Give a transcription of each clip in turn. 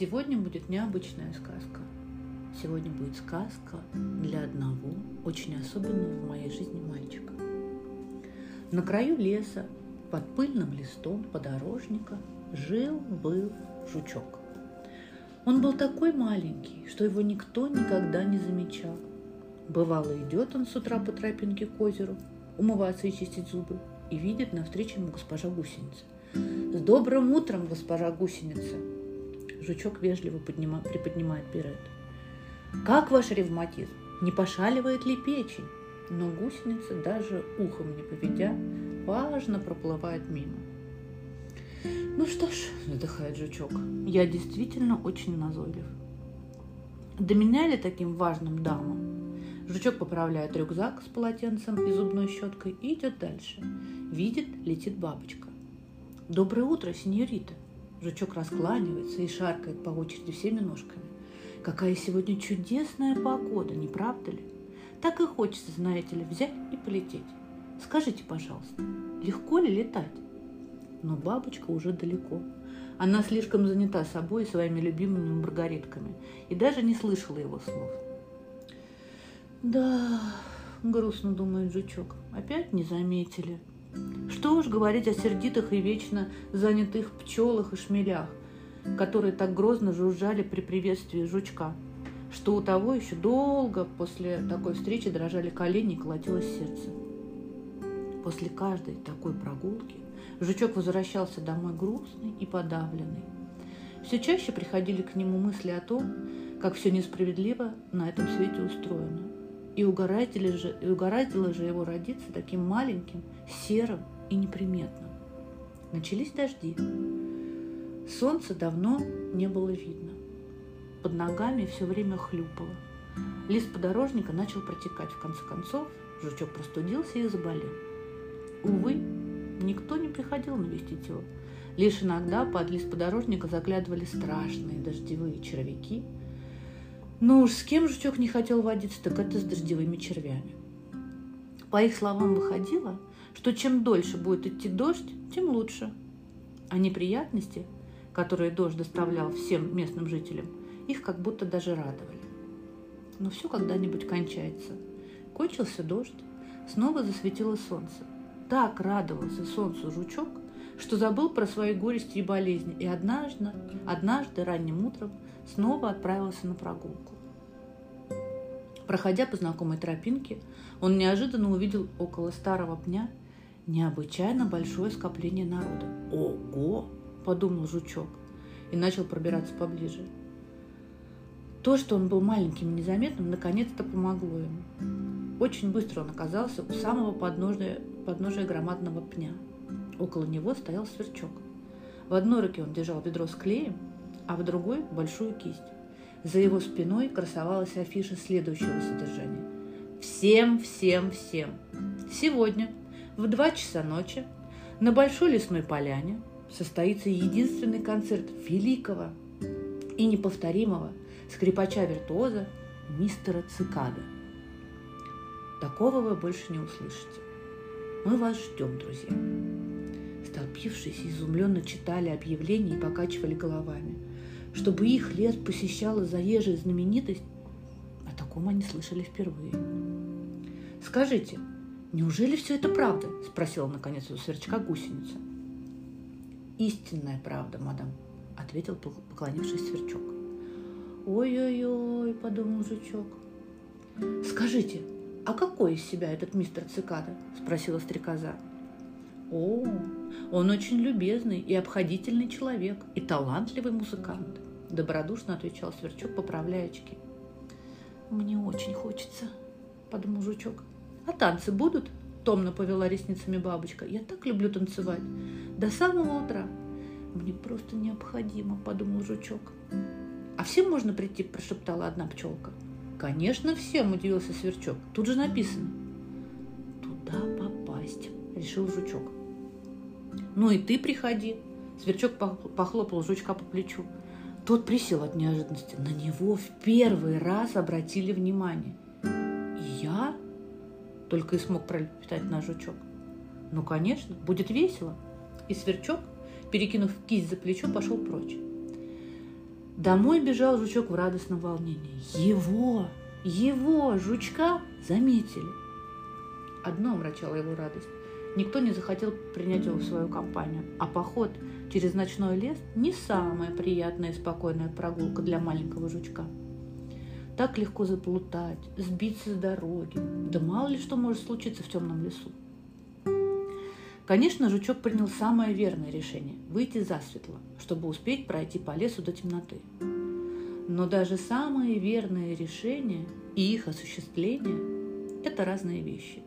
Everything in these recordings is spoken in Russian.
Сегодня будет необычная сказка. Сегодня будет сказка для одного очень особенного в моей жизни мальчика. На краю леса, под пыльным листом подорожника, жил-был жучок. Он был такой маленький, что его никто никогда не замечал. Бывало, идет он с утра по тропинке к озеру, умываться и чистить зубы, и видит навстречу ему госпожа гусеница. «С добрым утром, госпожа гусеница!» Жучок вежливо поднима, приподнимает берет. «Как ваш ревматизм? Не пошаливает ли печень?» Но гусеница, даже ухом не поведя, важно проплывает мимо. «Ну что ж», – вздыхает жучок, – «я действительно очень назойлив. До меня ли таким важным дамам?» Жучок поправляет рюкзак с полотенцем и зубной щеткой и идет дальше. Видит, летит бабочка. «Доброе утро, сеньорита!» Жучок раскланивается и шаркает по очереди всеми ножками. Какая сегодня чудесная погода, не правда ли? Так и хочется, знаете ли, взять и полететь. Скажите, пожалуйста, легко ли летать? Но бабочка уже далеко. Она слишком занята собой и своими любимыми маргаритками и даже не слышала его слов. Да, грустно думает жучок, опять не заметили. Что уж говорить о сердитых и вечно занятых пчелах и шмелях, которые так грозно жужжали при приветствии жучка, что у того еще долго после такой встречи дрожали колени и колотилось сердце. После каждой такой прогулки жучок возвращался домой грустный и подавленный. Все чаще приходили к нему мысли о том, как все несправедливо на этом свете устроено. И угораздило же, и угораздило же его родиться таким маленьким, серым и неприметным. Начались дожди. Солнца давно не было видно. Под ногами все время хлюпало. Лист подорожника начал протекать. В конце концов, жучок простудился и заболел. Увы, никто не приходил навестить его. Лишь иногда под лист подорожника заглядывали страшные дождевые червяки. Но уж с кем жучок не хотел водиться, так это с дождевыми червями. По их словам выходило, что чем дольше будет идти дождь, тем лучше. А неприятности, которые дождь доставлял всем местным жителям, их как будто даже радовали. Но все когда-нибудь кончается. Кончился дождь, снова засветило солнце. Так радовался солнцу жучок, что забыл про свои горести и болезни, и однажды, однажды ранним утром снова отправился на прогулку. Проходя по знакомой тропинке, он неожиданно увидел около старого пня необычайно большое скопление народа. «Ого!» – подумал жучок и начал пробираться поближе. То, что он был маленьким и незаметным, наконец-то помогло ему. Очень быстро он оказался у самого подножия, подножия громадного пня. Около него стоял сверчок. В одной руке он держал ведро с клеем, а в другой – большую кисть. За его спиной красовалась афиша следующего содержания. Всем, всем, всем. Сегодня в 2 часа ночи на Большой лесной поляне состоится единственный концерт великого и неповторимого скрипача-виртуоза мистера Цикада. Такого вы больше не услышите. Мы вас ждем, друзья. Столпившись, изумленно читали объявления и покачивали головами. Чтобы их лес посещала заезжая знаменитость, о таком они слышали впервые. «Скажите, неужели все это правда?» – спросила наконец у сверчка гусеница. «Истинная правда, мадам», – ответил поклонившись сверчок. «Ой-ой-ой», – подумал жучок. «Скажите, а какой из себя этот мистер Цикада?» – спросила стрекоза. «О, он очень любезный и обходительный человек, и талантливый музыкант», – добродушно отвечал Сверчок, поправляя очки. «Мне очень хочется», – подумал жучок. «А танцы будут?» – томно повела ресницами бабочка. «Я так люблю танцевать. До самого утра. Мне просто необходимо», – подумал жучок. «А всем можно прийти?» – прошептала одна пчелка. «Конечно, всем!» – удивился Сверчок. «Тут же написано». «Туда попасть», – решил жучок. «Ну и ты приходи!» Сверчок похлопал жучка по плечу. Тот присел от неожиданности. На него в первый раз обратили внимание. «И я?» – только и смог пролепетать наш жучок. «Ну, конечно, будет весело!» И Сверчок, перекинув кисть за плечо, пошел прочь. Домой бежал жучок в радостном волнении. Его, его, жучка, заметили. Одно омрачало его радость. Никто не захотел принять его в свою компанию, а поход через ночной лес не самая приятная и спокойная прогулка для маленького жучка. Так легко заплутать, сбиться с дороги. Да мало ли что может случиться в темном лесу. Конечно, жучок принял самое верное решение – выйти засветло, чтобы успеть пройти по лесу до темноты. Но даже самые верные решения и их осуществление – это разные вещи.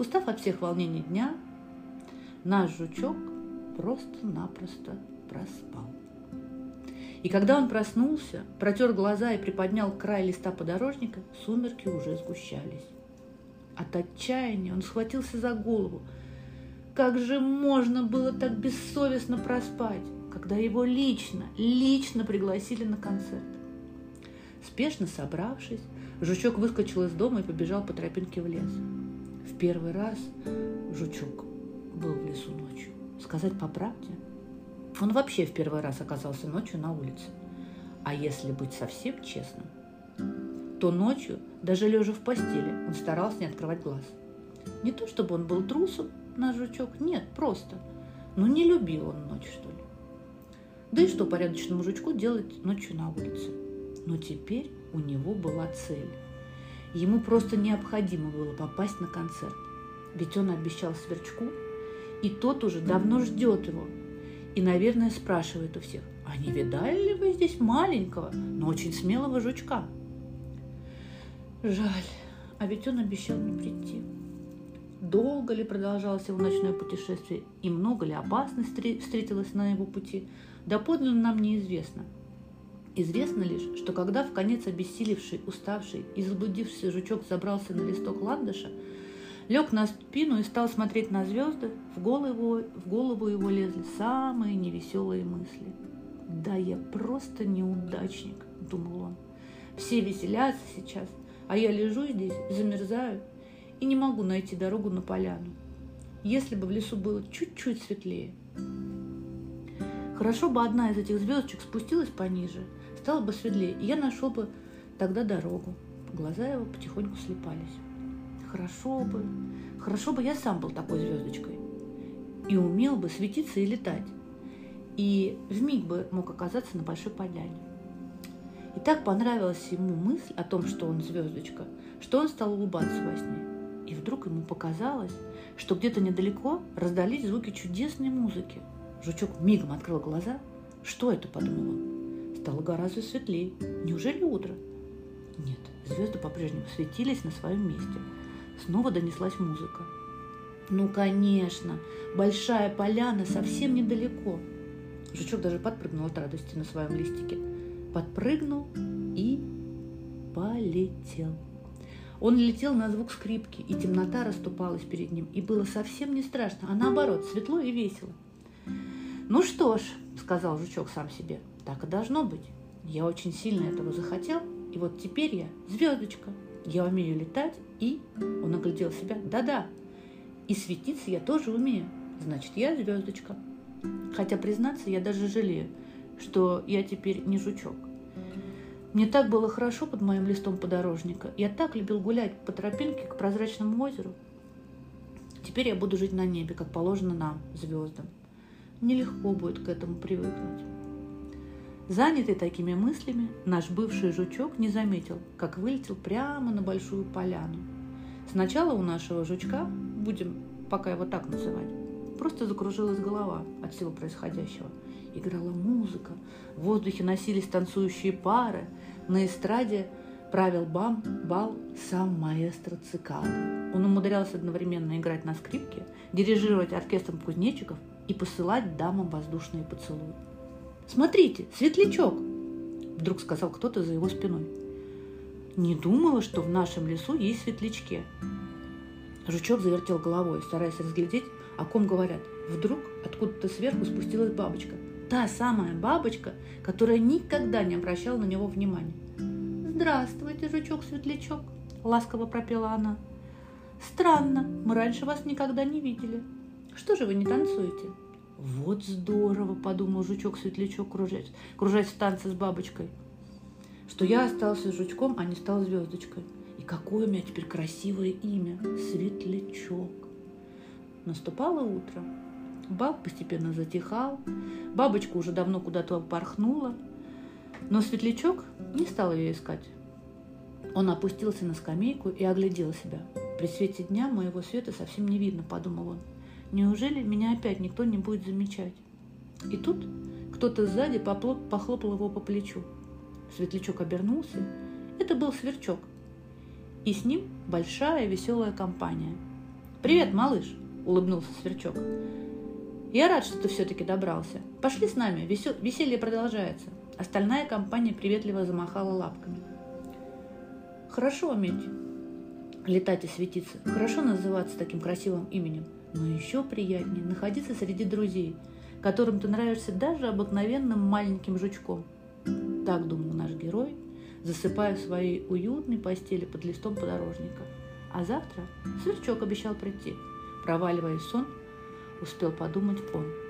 Устав от всех волнений дня, наш жучок просто-напросто проспал. И когда он проснулся, протер глаза и приподнял край листа подорожника, сумерки уже сгущались. От отчаяния он схватился за голову – как же можно было так бессовестно проспать, когда его лично, лично пригласили на концерт? Спешно собравшись, Жучок выскочил из дома и побежал по тропинке в лес. В первый раз Жучок был в лесу ночью. Сказать по правде, он вообще в первый раз оказался ночью на улице. А если быть совсем честным, то ночью, даже лежа в постели, он старался не открывать глаз. Не то чтобы он был трусом, наш жучок, нет, просто. Ну, не любил он ночь, что ли. Да и что порядочному жучку делать ночью на улице? Но теперь у него была цель. Ему просто необходимо было попасть на концерт. Ведь он обещал сверчку, и тот уже давно ждет его. И, наверное, спрашивает у всех, а не видали ли вы здесь маленького, но очень смелого жучка? Жаль, а ведь он обещал не прийти. Долго ли продолжалось его ночное путешествие и много ли опасностей встретилось на его пути, доподлинно нам неизвестно. Известно лишь, что когда в конец обессилевший, уставший и заблудившийся жучок забрался на листок ландыша, лег на спину и стал смотреть на звезды, в голову, в голову его лезли самые невеселые мысли. «Да я просто неудачник», — думал он. «Все веселятся сейчас, а я лежу здесь, замерзаю и не могу найти дорогу на поляну. Если бы в лесу было чуть-чуть светлее. Хорошо бы одна из этих звездочек спустилась пониже, стало бы светлее, и я нашел бы тогда дорогу. Глаза его потихоньку слепались. Хорошо бы, хорошо бы я сам был такой звездочкой. И умел бы светиться и летать. И вмиг бы мог оказаться на большой поляне. И так понравилась ему мысль о том, что он звездочка, что он стал улыбаться во сне. И вдруг ему показалось, что где-то недалеко раздались звуки чудесной музыки. Жучок мигом открыл глаза. Что это, подумал он. Стало гораздо светлее. Неужели утро? Нет, звезды по-прежнему светились на своем месте. Снова донеслась музыка. Ну, конечно, большая поляна совсем недалеко. Жучок даже подпрыгнул от радости на своем листике. Подпрыгнул и полетел. Он летел на звук скрипки, и темнота расступалась перед ним, и было совсем не страшно, а наоборот, светло и весело. «Ну что ж», — сказал жучок сам себе, — «так и должно быть. Я очень сильно этого захотел, и вот теперь я звездочка. Я умею летать, и...» Он оглядел себя. «Да-да, и светиться я тоже умею. Значит, я звездочка. Хотя, признаться, я даже жалею, что я теперь не жучок. Мне так было хорошо под моим листом подорожника. Я так любил гулять по тропинке к прозрачному озеру. Теперь я буду жить на небе, как положено нам, звездам. Нелегко будет к этому привыкнуть. Занятый такими мыслями, наш бывший жучок не заметил, как вылетел прямо на большую поляну. Сначала у нашего жучка, будем пока его так называть, просто закружилась голова от всего происходящего. Играла музыка, в воздухе носились танцующие пары, на эстраде правил бам, бал сам маэстро Цикада. Он умудрялся одновременно играть на скрипке, дирижировать оркестром кузнечиков и посылать дамам воздушные поцелуи. «Смотрите, светлячок!» – вдруг сказал кто-то за его спиной. «Не думала, что в нашем лесу есть светлячки». Жучок завертел головой, стараясь разглядеть, о ком говорят. Вдруг откуда-то сверху спустилась бабочка – Та самая бабочка, которая никогда не обращала на него внимания. «Здравствуйте, жучок-светлячок!» – ласково пропела она. «Странно, мы раньше вас никогда не видели. Что же вы не танцуете?» Вот здорово, подумал жучок-светлячок, кружась, кружась в танце с бабочкой, что я остался жучком, а не стал звездочкой. И какое у меня теперь красивое имя – Светлячок. Наступало утро. Бал постепенно затихал, бабочка уже давно куда-то порхнула, но Светлячок не стал ее искать. Он опустился на скамейку и оглядел себя. При свете дня моего света совсем не видно, подумал он. Неужели меня опять никто не будет замечать? И тут кто-то сзади похлопал его по плечу. Светлячок обернулся. Это был Сверчок. И с ним большая веселая компания. «Привет, малыш!» – улыбнулся Сверчок. «Я рад, что ты все-таки добрался. Пошли с нами, весел... веселье продолжается». Остальная компания приветливо замахала лапками. «Хорошо уметь летать и светиться. Хорошо называться таким красивым именем – но еще приятнее находиться среди друзей, которым ты нравишься даже обыкновенным маленьким жучком. Так думал наш герой, засыпая в своей уютной постели под листом подорожника. А завтра сверчок обещал прийти. Проваливаясь сон, успел подумать он –